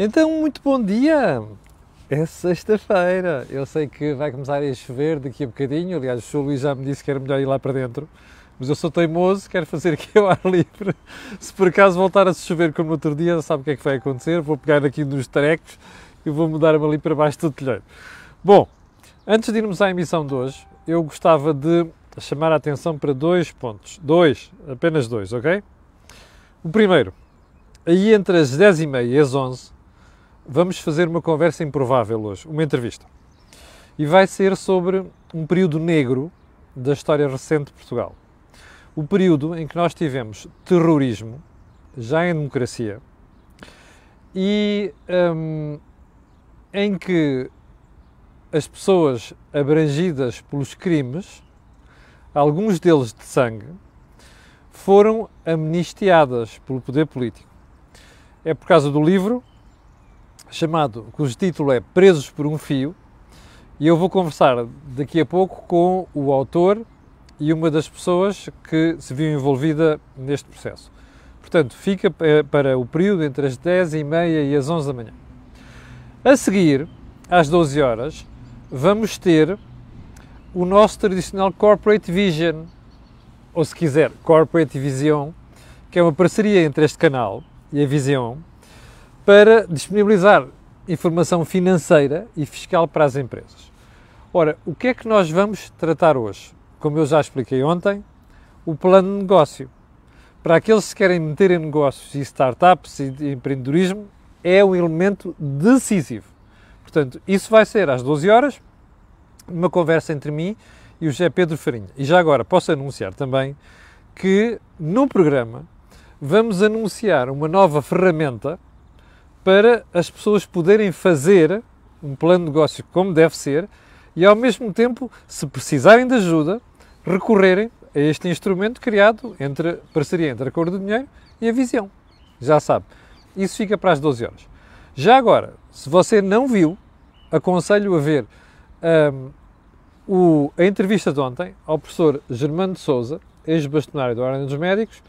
Então, muito bom dia! É sexta-feira. Eu sei que vai começar a chover daqui a bocadinho. Aliás, o Sr. Luís já me disse que era melhor ir lá para dentro. Mas eu sou teimoso, quero fazer aqui ao ar livre. Se por acaso voltar a chover como no outro dia, sabe o que é que vai acontecer? Vou pegar aqui nos trecos e vou mudar-me ali para baixo do telheiro. Bom, antes de irmos à emissão de hoje, eu gostava de chamar a atenção para dois pontos. Dois, apenas dois, ok? O primeiro, aí entre as 10h30 e as 11 vamos fazer uma conversa improvável hoje, uma entrevista. E vai ser sobre um período negro da história recente de Portugal. O período em que nós tivemos terrorismo, já em democracia, e um, em que as pessoas abrangidas pelos crimes, alguns deles de sangue, foram amnistiadas pelo poder político. É por causa do livro chamado, cujo título é Presos por um Fio, e eu vou conversar daqui a pouco com o autor e uma das pessoas que se viu envolvida neste processo. Portanto, fica para o período entre as 10 e meia e as 11 da manhã. A seguir, às 12 horas, vamos ter o nosso tradicional Corporate Vision, ou se quiser, Corporate Vision, que é uma parceria entre este canal e a Vision, para disponibilizar informação financeira e fiscal para as empresas. Ora, o que é que nós vamos tratar hoje? Como eu já expliquei ontem, o plano de negócio. Para aqueles que querem meter em negócios e startups e empreendedorismo, é um elemento decisivo. Portanto, isso vai ser às 12 horas, uma conversa entre mim e o José Pedro Farinha. E já agora posso anunciar também que no programa vamos anunciar uma nova ferramenta para as pessoas poderem fazer um plano de negócio como deve ser e, ao mesmo tempo, se precisarem de ajuda, recorrerem a este instrumento criado entre parceria entre a Cor do Dinheiro e a Visão. Já sabe, isso fica para as 12 horas. Já agora, se você não viu, aconselho a ver um, o, a entrevista de ontem ao professor Germano de Souza, ex-bastonário da Ordem dos Médicos,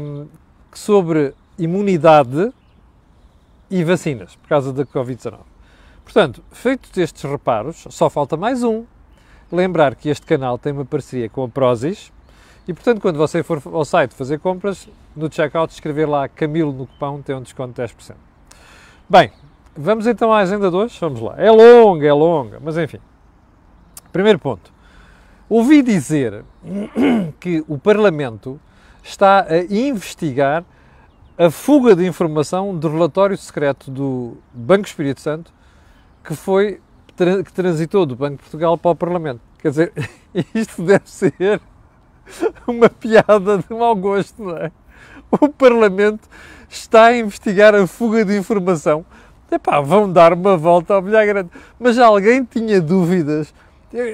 um, sobre imunidade e vacinas, por causa da Covid-19. Portanto, feitos estes reparos, só falta mais um. Lembrar que este canal tem uma parceria com a Prozis e, portanto, quando você for ao site fazer compras, no checkout escrever lá Camilo no cupão tem um desconto de 10%. Bem, vamos então à agenda de hoje? Vamos lá. É longa, é longa, mas enfim. Primeiro ponto. Ouvi dizer que o Parlamento está a investigar a fuga de informação do relatório secreto do Banco Espírito Santo que foi que transitou do Banco de Portugal para o Parlamento. Quer dizer, isto deve ser uma piada de mau gosto, não é? O Parlamento está a investigar a fuga de informação. Epá, vão dar uma volta ao bilhar grande. Mas alguém tinha dúvidas.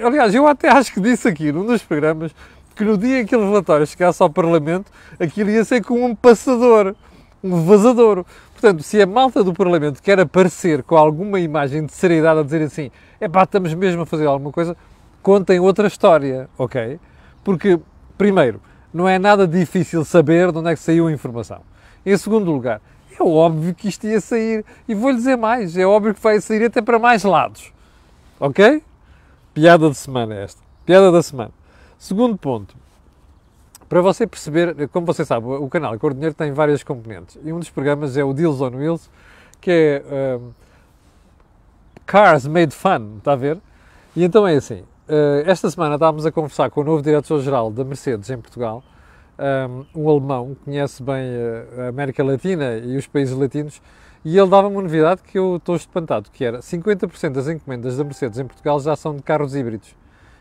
Aliás, eu até acho que disse aqui num dos programas que no dia em que aquele relatório chegasse ao Parlamento, aquilo ia ser como um passador um vazadouro. Portanto, se a malta do Parlamento quer aparecer com alguma imagem de seriedade a dizer assim, é pá, estamos mesmo a fazer alguma coisa, contem outra história, ok? Porque, primeiro, não é nada difícil saber de onde é que saiu a informação. Em segundo lugar, é óbvio que isto ia sair, e vou-lhe dizer mais, é óbvio que vai sair até para mais lados, ok? Piada de semana esta, piada da semana. Segundo ponto, para você perceber, como você sabe, o canal Cor Dinheiro tem várias componentes e um dos programas é o Deals on Wheels, que é um, Cars Made Fun, está a ver? E então é assim, uh, esta semana estávamos a conversar com o novo diretor-geral da Mercedes em Portugal, um, um alemão, que conhece bem a América Latina e os países latinos, e ele dava uma novidade que eu estou espantado, que era 50% das encomendas da Mercedes em Portugal já são de carros híbridos.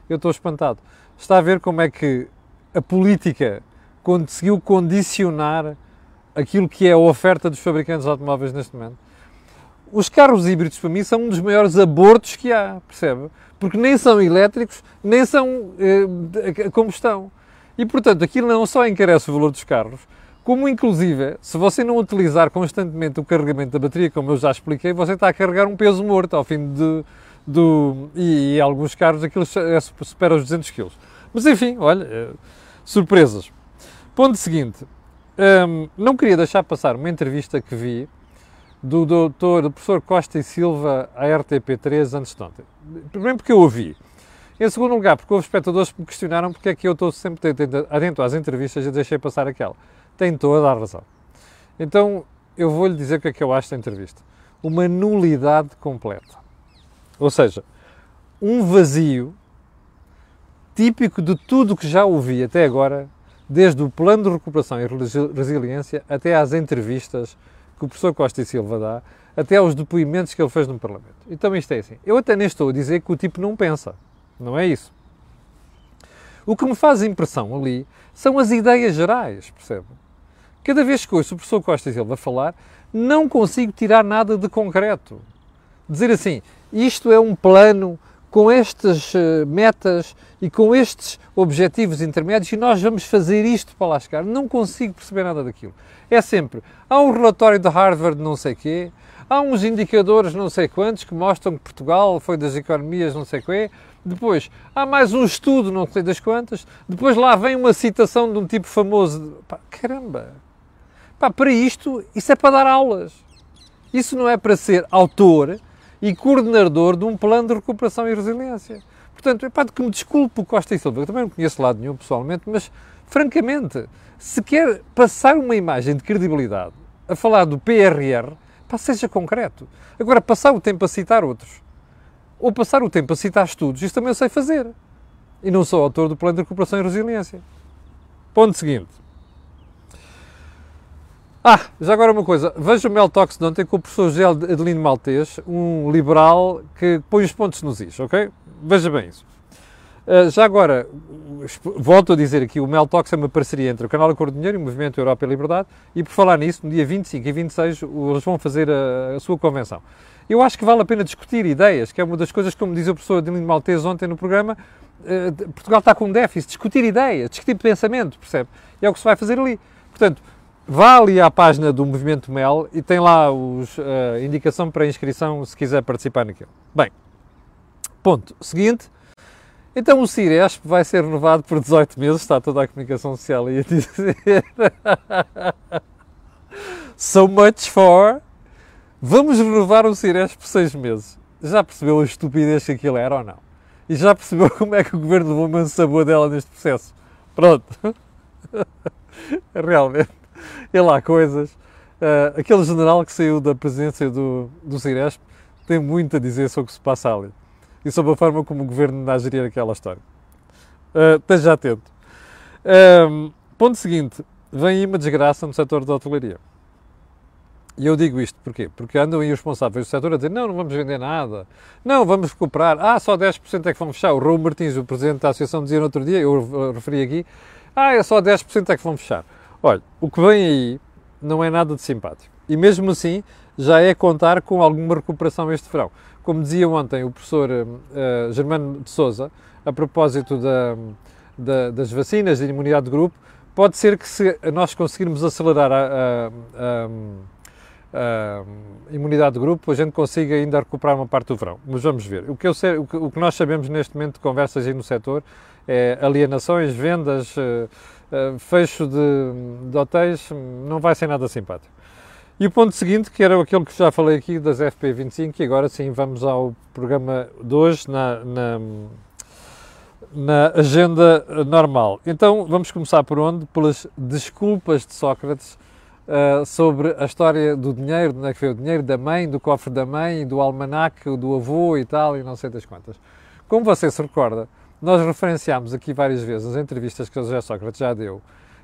Eu estou espantado. Está a ver como é que a política conseguiu condicionar aquilo que é a oferta dos fabricantes de automóveis neste momento. Os carros híbridos, para mim, são um dos maiores abortos que há, percebe? Porque nem são elétricos, nem são eh, combustão. E, portanto, aquilo não só encarece o valor dos carros, como, inclusive, se você não utilizar constantemente o carregamento da bateria, como eu já expliquei, você está a carregar um peso morto ao fim de. Do, e, e alguns carros aquilo é, supera os 200 kg. Mas enfim, olha, eh, surpresas. Ponto seguinte, um, não queria deixar passar uma entrevista que vi do doutor, do professor Costa e Silva à RTP3 antes de ontem. Primeiro porque eu ouvi. Em segundo lugar, porque houve espectadores que me questionaram porque é que eu estou sempre atento às entrevistas e deixei passar aquela. Tem toda a razão. Então, eu vou-lhe dizer o que é que eu acho da entrevista. Uma nulidade completa. Ou seja, um vazio típico de tudo que já ouvi até agora, desde o plano de recuperação e resiliência até às entrevistas que o professor Costa e Silva dá, até aos depoimentos que ele fez no Parlamento. Então isto é assim. Eu até nem estou a dizer que o tipo não pensa. Não é isso. O que me faz impressão ali são as ideias gerais, percebe? Cada vez que ouço o professor Costa e Silva falar, não consigo tirar nada de concreto. Dizer assim, isto é um plano com estas eh, metas e com estes objetivos intermédios e nós vamos fazer isto para lá chegar. Não consigo perceber nada daquilo. É sempre, há um relatório de Harvard não sei quê, há uns indicadores não sei quantos que mostram que Portugal foi das economias não sei quê, depois há mais um estudo não sei das quantas, depois lá vem uma citação de um tipo famoso. Pá, caramba! Pá, para isto, isso é para dar aulas. Isso não é para ser autor e coordenador de um plano de recuperação e resiliência. Portanto, epá, de que me desculpe o Costa e Silva, eu também não conheço lado nenhum pessoalmente, mas, francamente, se quer passar uma imagem de credibilidade a falar do PRR, pá, seja concreto. Agora, passar o tempo a citar outros, ou passar o tempo a citar estudos, isso também eu sei fazer. E não sou autor do plano de recuperação e resiliência. Ponto seguinte. Ah, já agora uma coisa. Veja o Mel Talks de ontem com o professor José Adelino Maltês, um liberal que põe os pontos nos is, ok? Veja bem isso. Uh, já agora, volto a dizer aqui, o Mel Talks é uma parceria entre o Canal do Dinheiro e o Movimento Europa e Liberdade e por falar nisso, no dia 25 e 26 eles vão fazer a, a, sua convenção. Eu acho que vale a pena discutir ideias, que é uma das coisas, como diz o professor Adelino Maltês ontem no programa, uh, Portugal está com um déficit, discutir ideias, discutir pensamento, percebe? É o que se vai fazer ali. Portanto, Vá ali à página do Movimento Mel e tem lá os, a uh, indicação para inscrição se quiser participar naquilo. Bem, ponto seguinte. Então o Ciresp vai ser renovado por 18 meses, está toda a comunicação social aí a dizer. so much for. Vamos renovar o Ciresp por 6 meses. Já percebeu a estupidez que aquilo era ou não? E já percebeu como é que o governo levou uma sabor dela neste processo? Pronto. Realmente e lá coisas. Uh, aquele general que saiu da presidência do, do Ciresp tem muito a dizer sobre o que se passa ali e sobre a forma como o governo anda a gerir aquela história. Uh, esteja atento. Um, ponto seguinte: vem aí uma desgraça no setor da hotelaria. E eu digo isto porquê? Porque andam aí os responsáveis do setor a dizer não, não vamos vender nada, não, vamos recuperar, ah, só 10% é que vão fechar. O Raul Martins, o presidente da associação, dizia no outro dia, eu referi aqui, ah, é só 10% é que vão fechar. Olha, o que vem aí não é nada de simpático. E mesmo assim, já é contar com alguma recuperação este verão. Como dizia ontem o professor uh, Germano de Souza, a propósito da, da, das vacinas de imunidade de grupo, pode ser que se nós conseguirmos acelerar a, a, a, a, imunidade de grupo, a gente consiga ainda recuperar uma parte do verão. Mas vamos ver. O que, eu sei, o que, o que nós sabemos neste momento de conversas aí no setor é alienações, vendas, uh, fecho de, de, hotéis, não vai ser nada simpático. E o ponto seguinte, que era aquilo que já falei aqui das FP25, e agora sim vamos ao programa de hoje, na, na, na agenda normal. Então vamos começar por onde? Pelas desculpas de Sócrates Uh, sobre a história do dinheiro, de onde é que foi o dinheiro da mãe, do cofre da mãe, do almanaque, do avô e tal, e não sei das quantas. Como você se recorda, nós referenciámos aqui várias vezes, nas entrevistas que o José Sócrates já deu,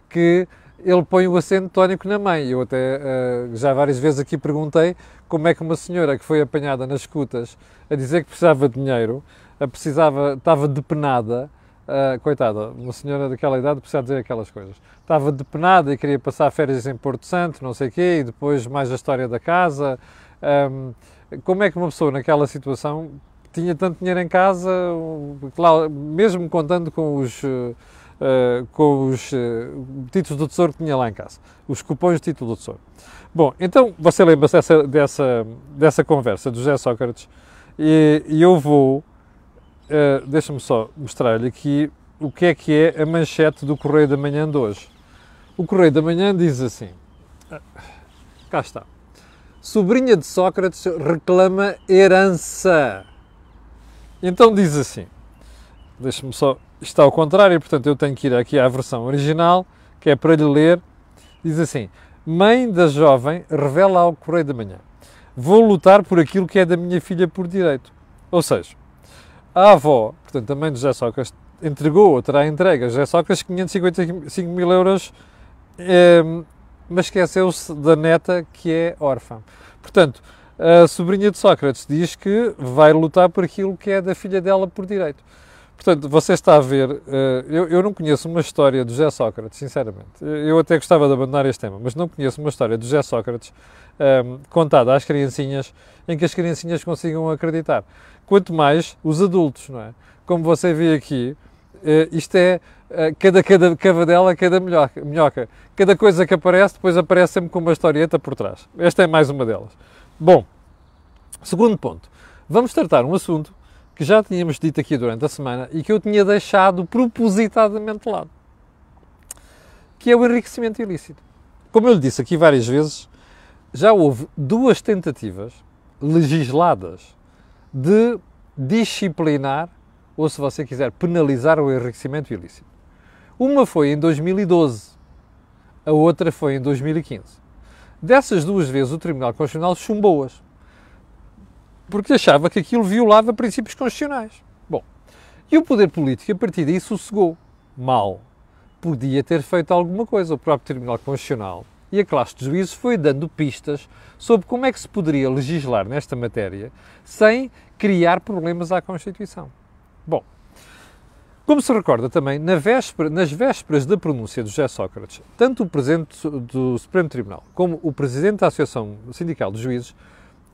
que ele põe o acento tónico na mãe. Eu até uh, já várias vezes aqui perguntei como é que uma senhora que foi apanhada nas escutas a dizer que precisava de dinheiro, a precisava, estava depenada, uh, coitada, uma senhora daquela idade precisava dizer aquelas coisas. Estava depenada e queria passar férias em Porto Santo, não sei o quê, e depois mais a história da casa. Um, como é que uma pessoa naquela situação tinha tanto dinheiro em casa, claro, mesmo contando com os, uh, com os uh, títulos do Tesouro que tinha lá em casa, os cupons de título do Tesouro. Bom, então você lembra-se dessa, dessa, dessa conversa do José Sócrates e, e eu vou, uh, deixa-me só mostrar-lhe aqui o que é que é a manchete do Correio da Manhã de hoje. O Correio da Manhã diz assim, cá está, sobrinha de Sócrates reclama herança. Então diz assim: deixa-me só, está ao contrário, portanto eu tenho que ir aqui à versão original, que é para lhe ler. Diz assim: Mãe da jovem revela ao Correio da Manhã: Vou lutar por aquilo que é da minha filha por direito. Ou seja, a avó, portanto a mãe de José Sócrates, entregou ou terá entregue a José Sócrates 555 mil euros, eh, mas esqueceu-se da neta que é órfã. Portanto, a sobrinha de Sócrates diz que vai lutar por aquilo que é da filha dela por direito. Portanto, você está a ver, eh, eu, eu não conheço uma história de José Sócrates, sinceramente. Eu até gostava de abandonar este tema, mas não conheço uma história de José Sócrates um, ehm, contada às criancinhas em que as criancinhas consigam acreditar. Quanto mais os adultos, não é? Como você vê aqui, uh, isto é uh, cada, cada cavadela, cada minhoca. Cada coisa que aparece, depois aparece sempre com uma historieta por trás. Esta é mais uma delas. Bom, segundo ponto. Vamos tratar um assunto que já tínhamos dito aqui durante a semana e que eu tinha deixado propositadamente de lado, que é o enriquecimento ilícito. Como eu lhe disse aqui várias vezes, já houve duas tentativas legisladas de disciplinar, ou se você quiser, penalizar o enriquecimento ilícito. Uma foi em 2012, a outra foi em 2015. Dessas duas vezes, o Tribunal Constitucional chumbou-as. Porque achava que aquilo violava princípios constitucionais. Bom, e o poder político, a partir daí, sossegou. Mal. Podia ter feito alguma coisa. O próprio Tribunal Constitucional e a classe de juízes foi dando pistas sobre como é que se poderia legislar nesta matéria sem criar problemas à Constituição. Bom, como se recorda também, na véspera, nas vésperas da pronúncia de José Sócrates, tanto o Presidente do Supremo Tribunal como o Presidente da Associação Sindical de Juízes,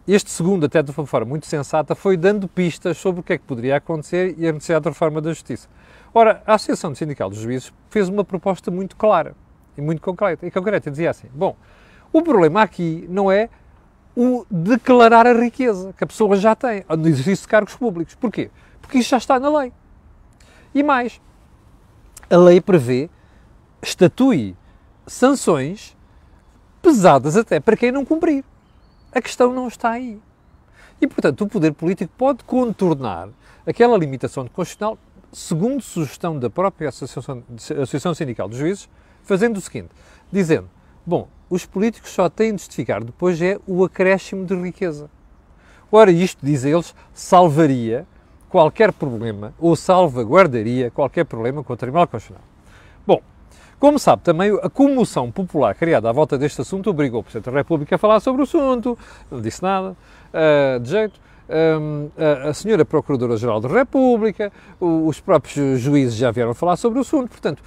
este segundo, até de uma forma muito sensata, foi dando pistas sobre o que é que poderia acontecer e a necessidade de reforma da Justiça. Ora, a Associação Sindical de Juízes fez uma proposta muito clara e muito concreta. E concreta dizia assim: bom, o problema aqui não é o declarar a riqueza que a pessoa já tem no exercício de cargos públicos. Porquê? Porque isso já está na lei. E mais, a lei prevê, estatui sanções pesadas até para quem não cumprir. A questão não está aí. E, portanto, o poder político pode contornar aquela limitação constitucional, segundo sugestão da própria Associação, Associação Sindical dos Juízes, fazendo o seguinte, dizendo, bom, os políticos só têm de justificar depois é o acréscimo de riqueza. Ora, isto, diz eles, salvaria qualquer problema ou salvaguardaria qualquer problema com o Tribunal Constitucional. Bom, como sabe, também a comoção popular criada à volta deste assunto obrigou o Presidente da República a falar sobre o assunto, não disse nada, uh, de jeito. Um, a, a senhora Procuradora-Geral da República, os próprios juízes já vieram falar sobre o assunto, portanto,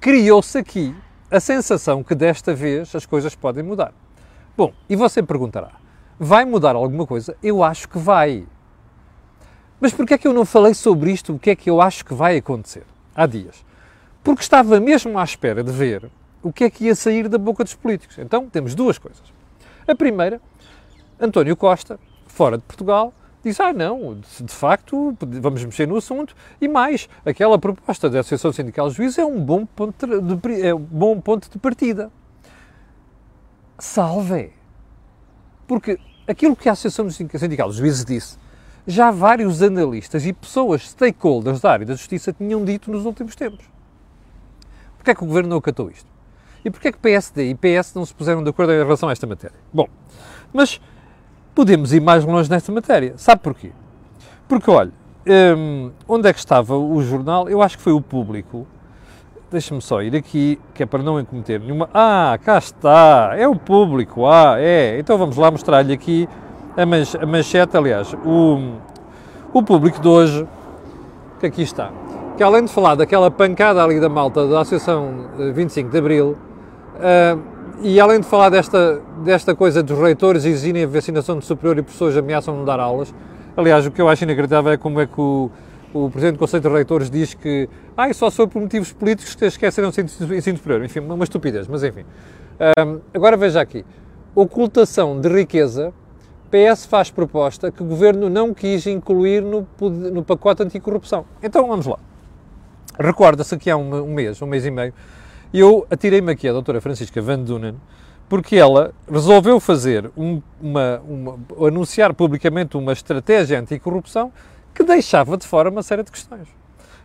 criou-se aqui a sensação que desta vez as coisas podem mudar. Bom, e você perguntará, vai mudar alguma coisa? Eu acho que vai. Mas porquê é que eu não falei sobre isto? O que é que eu acho que vai acontecer? Há dias. Porque estava mesmo à espera de ver o que é que ia sair da boca dos políticos. Então, temos duas coisas. A primeira, António Costa, fora de Portugal, diz, ah não, de, facto, vamos mexer no assunto, e mais, aquela proposta da Associação Sindical de Juízes é um bom ponto de, é um bom ponto de partida. Salve! Porque aquilo que a Associação Sindical de Juízes disse já vários analistas e pessoas stakeholders da área da justiça tinham dito nos últimos tempos. Porquê é que o Governo não acatou isto? E porquê é que PSD e PS não se puseram de acordo em relação a esta matéria? Bom, mas podemos ir mais longe nesta matéria. Sabe porquê? Porque, olha, hum, onde é que estava o jornal? Eu acho que foi o público. Deixa-me só ir aqui, que é para não cometer nenhuma. Ah, cá está! É o público! Ah, é! Então vamos lá mostrar-lhe aqui a, manch a manchete, aliás, o, o público de hoje, que aqui está, que além de falar daquela pancada ali da malta da Associação 25 eh, de Abril, uh, e além de falar desta, desta coisa dos reitores exigirem a vacinação de superior e professores ameaçam não dar aulas, aliás, o que eu acho inacreditável é como é que o, o Presidente do Conselho de Reitores diz que ah, só foi por motivos políticos que esqueceram o ensino superior. Enfim, uma estupidez, mas enfim. Um, eh, agora veja aqui. Ocultação de riqueza PS faz proposta que o Governo não quis incluir no, no pacote anticorrupção. Então vamos lá. Recorda-se que há um, um, mês, um mês e meio, eu atirei-me aqui a doutora Francisca Van Dunen porque ela resolveu fazer um, uma, uma, anunciar publicamente uma estratégia anticorrupção que deixava de fora uma série de questões.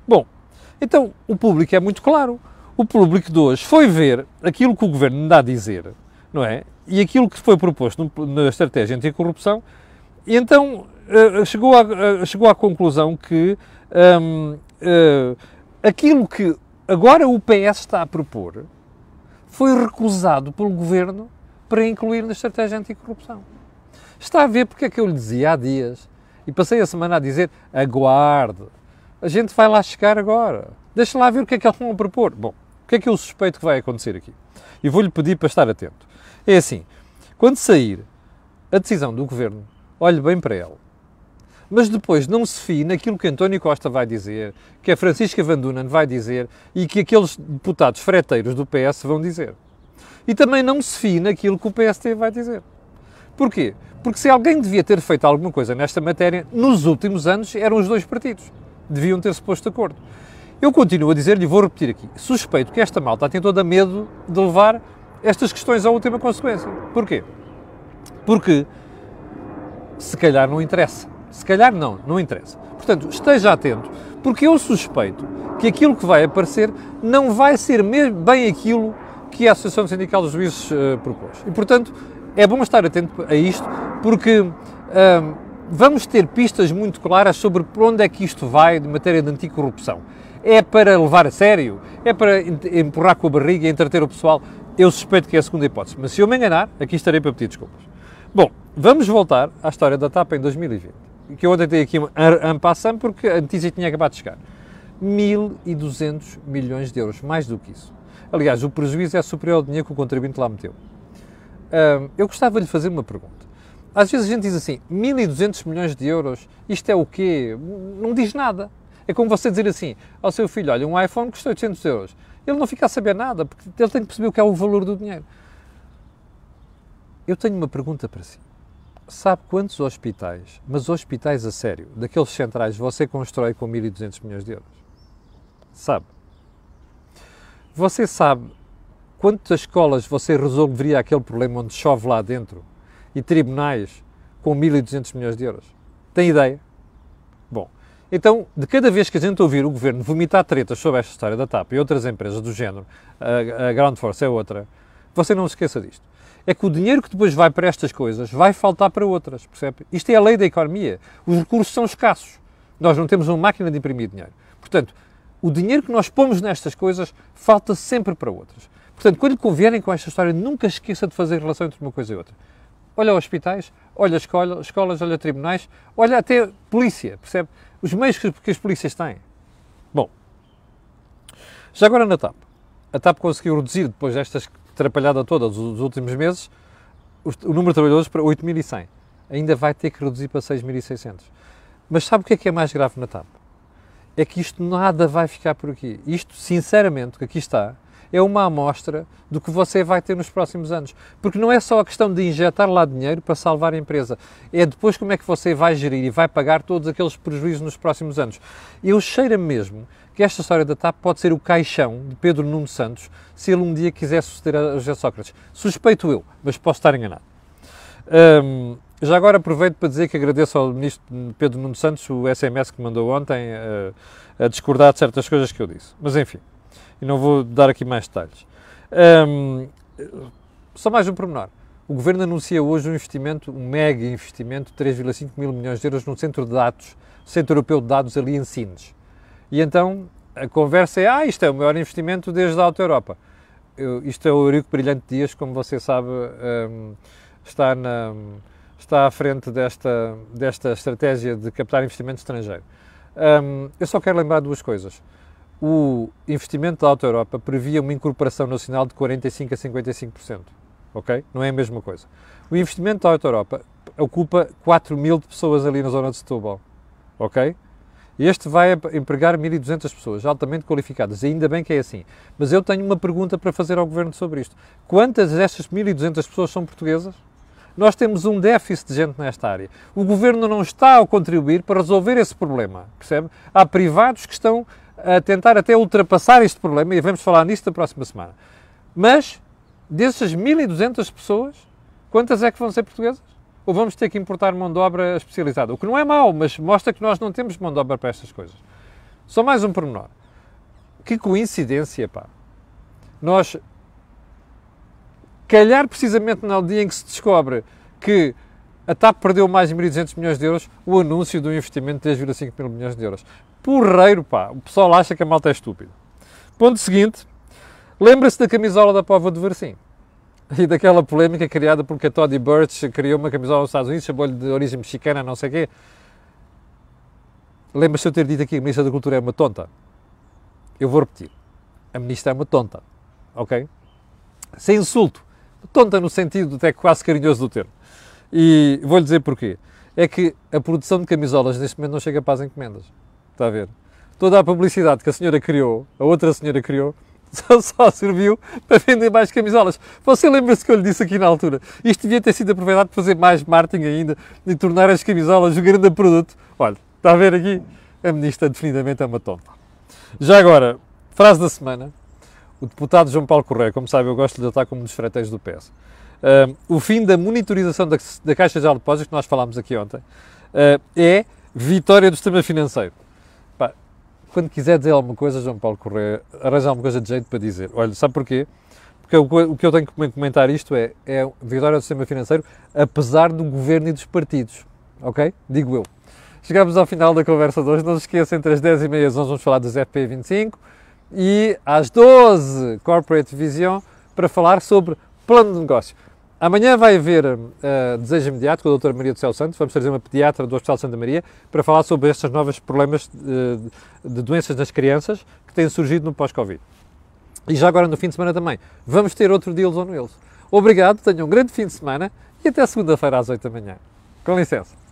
Bom, então o público é muito claro. O público de hoje foi ver aquilo que o governo dá a dizer, não é? E aquilo que foi proposto na estratégia anticorrupção, e então uh, chegou, a, uh, chegou à conclusão que um, uh, eh, aquilo que agora o PS está a propor foi recusado pelo governo para incluir na estratégia anticorrupção. Está a ver porque é que eu lhe dizia há dias e passei a semana a dizer: aguarde, a gente vai lá chegar agora, deixa lá ver o que é que eles vão propor. Bom, o que é que eu suspeito que vai acontecer aqui? E vou-lhe pedir para estar atento. É assim: quando sair a decisão do governo, olhe bem para ela. Mas depois não se fie naquilo que António Costa vai dizer, que a Francisca Van Dunen vai dizer e que aqueles deputados freteiros do PS vão dizer. E também não se fie naquilo que o PST vai dizer. Porquê? Porque se alguém devia ter feito alguma coisa nesta matéria, nos últimos anos eram os dois partidos. Deviam ter-se posto de acordo. Eu continuo a dizer-lhe, e vou repetir aqui, suspeito que esta malta tem toda medo de levar estas questões à última consequência. Porquê? Porque se calhar não interessa. Se calhar não, não interessa. Portanto, esteja atento, porque eu suspeito que aquilo que vai aparecer não vai ser bem aquilo que a Associação Sindical dos Juízes uh, propôs. E, portanto, é bom estar atento a isto, porque uh, vamos ter pistas muito claras sobre por onde é que isto vai de matéria de anticorrupção. É para levar a sério? É para empurrar com a barriga e entreter o pessoal? Eu suspeito que é a segunda hipótese, mas se eu me enganar, aqui estarei para pedir desculpas. Bom, vamos voltar à história da TAP em 2020, que eu ontem tenho aqui um passant porque a notícia tinha acabado de chegar. 1.200 milhões de euros, mais do que isso. Aliás, o prejuízo é superior ao dinheiro que o contribuinte lá meteu. eu gostava de lhe fazer uma pergunta. Às vezes a gente diz assim, 1.200 milhões de euros, isto é o quê? Não diz nada. É como você dizer assim ao seu filho, olha, um iPhone custa 800 euros. Ele não fica a saber nada, porque ele tem que perceber o que é o valor do dinheiro. Eu tenho uma pergunta para si. Sabe quantos hospitais, mas hospitais a sério, daqueles centrais, você constrói com 1.200 milhões de euros? Sabe? Você sabe quantas escolas você resolveria aquele problema onde chove lá dentro e tribunais com 1.200 milhões de euros? Tem ideia? Então, de cada vez que a gente ouvir o governo vomitar tretas sobre esta história da TAP e outras empresas do género, a, a Ground Force é outra, você não se esqueça disto. É que o dinheiro que depois vai para estas coisas vai faltar para outras, percebe? Isto é a lei da economia. Os recursos são escassos. Nós não temos uma máquina de imprimir dinheiro. Portanto, o dinheiro que nós pomos nestas coisas falta sempre para outras. Portanto, quando convierem com esta história, nunca esqueça de fazer relação entre uma coisa e outra. Olha hospitais, olha escola, escolas, olha tribunais, olha até polícia, percebe? Os meios que, que as polícias têm. Bom, já agora na TAP. A TAP conseguiu reduzir, depois desta atrapalhada toda dos últimos meses, o, o número de trabalhadores para 8.100. Ainda vai ter que reduzir para 6.600. Mas sabe o que é que é mais grave na TAP? é que isto nada vai ficar por aqui. Isto, sinceramente, o que aqui está, é uma amostra do que você vai ter nos próximos anos. Porque não é só a questão de injetar lá dinheiro para salvar a empresa, é depois como é que você vai gerir e vai pagar todos aqueles prejuízos nos próximos anos. Eu cheiro mesmo que esta história da TAP pode ser o caixão de Pedro Nuno Santos se ele um dia quiser suceder a José Sócrates. Suspeito eu, mas posso estar enganado. Já agora aproveito para dizer que agradeço ao Ministro Pedro Nuno Santos o SMS que mandou ontem eh, a discordar de certas coisas que eu disse. Mas enfim, e não vou dar aqui mais detalhes. Um, só mais um pormenor. O Governo anuncia hoje um investimento, um mega investimento de 3,5 mil milhões de euros no Centro de Dados, Centro Europeu de Dados ali em Sines. E então a conversa é, ah, isto é o maior investimento desde a Alta Europa. Eu, isto é o Eurico Brilhante Dias, como você sabe, um, está na está à frente desta, desta estratégia de captar investimento estrangeiro. Um, eu só quero lembrar duas coisas. O investimento da Alta Europa previa uma incorporação nacional de 45% a 55%. Ok? Não é a mesma coisa. O investimento da Alta Europa ocupa 4 mil pessoas ali na zona de Setúbal. Ok? Este vai empregar 1.200 pessoas altamente qualificadas, ainda bem que é assim. Mas eu tenho uma pergunta para fazer ao Governo sobre isto. Quantas destas 1.200 pessoas são portuguesas? Nós temos um déficit de gente nesta área. O governo não está a contribuir para resolver esse problema, percebe? Há privados que estão a tentar até ultrapassar este problema e vamos falar nisso na próxima semana. Mas Dessas 1.200 pessoas, quantas é que vão ser portuguesas? Ou vamos ter que importar mão de obra especializada? O que não é mau, mas mostra que nós não temos mão de obra para estas coisas. Só mais um pormenor. Que coincidência, pá. Nós, calhar precisamente no dia em que se descobre que a TAP perdeu mais de 1.200 milhões de euros, o anúncio do investimento de 3,5 mil milhões de euros. Porreiro, pá. O pessoal acha que a malta é estúpido. Ponto seguinte. Lembra-se da camisola da Pova de Versim e daquela polémica criada porque a Toddy Birch criou uma camisola nos Estados Unidos, chamou-lhe de origem mexicana, não sei o quê. Lembra-se eu ter dito aqui a Ministra da Cultura é uma tonta? Eu vou repetir. A Ministra é uma tonta. Ok? Sem insulto. Tonta no sentido até quase carinhoso do termo. E vou-lhe dizer porquê. É que a produção de camisolas neste momento não chega para as encomendas. Está a ver? Toda a publicidade que a senhora criou, a outra senhora criou, só, só serviu para vender mais camisolas. Você lembra-se que eu lhe disse aqui na altura? Isto devia ter sido aproveitado para fazer mais marketing ainda e tornar as camisolas um grande produto. Olha, está a ver aqui? A ministra definitivamente é uma tonta. Já agora, frase da semana. O deputado João Paulo Correia, como sabe, eu gosto de estar como um dos freteiros do PS. Uh, o fim da monitorização da, da Caixa de Depósitos, que nós falámos aqui ontem, uh, é vitória do sistema financeiro quando quiser dizer alguma coisa, João Paulo Correia, arranja alguma coisa de jeito para dizer. Olha, sabe porquê? Porque o que eu tenho que comentar isto é, é vitória do sistema financeiro, apesar do governo e dos partidos. Ok? Digo eu. Chegamos ao final da conversa de hoje. Não se esqueçam, entre as 10 e meia nós vamos falar dos FP25 e às 12 Corporate Vision para falar sobre plano de negócio. Amanhã vai haver uh, Desejo Imediato com a doutora Maria do Céu Santos. Vamos trazer uma pediatra do Hospital Santa Maria para falar sobre estes novos problemas de, de doenças das crianças que têm surgido no pós-Covid. E já agora no fim de semana também. Vamos ter outro Deals on Wheels. Obrigado, tenham um grande fim de semana e até segunda-feira às 8 da manhã. Com licença.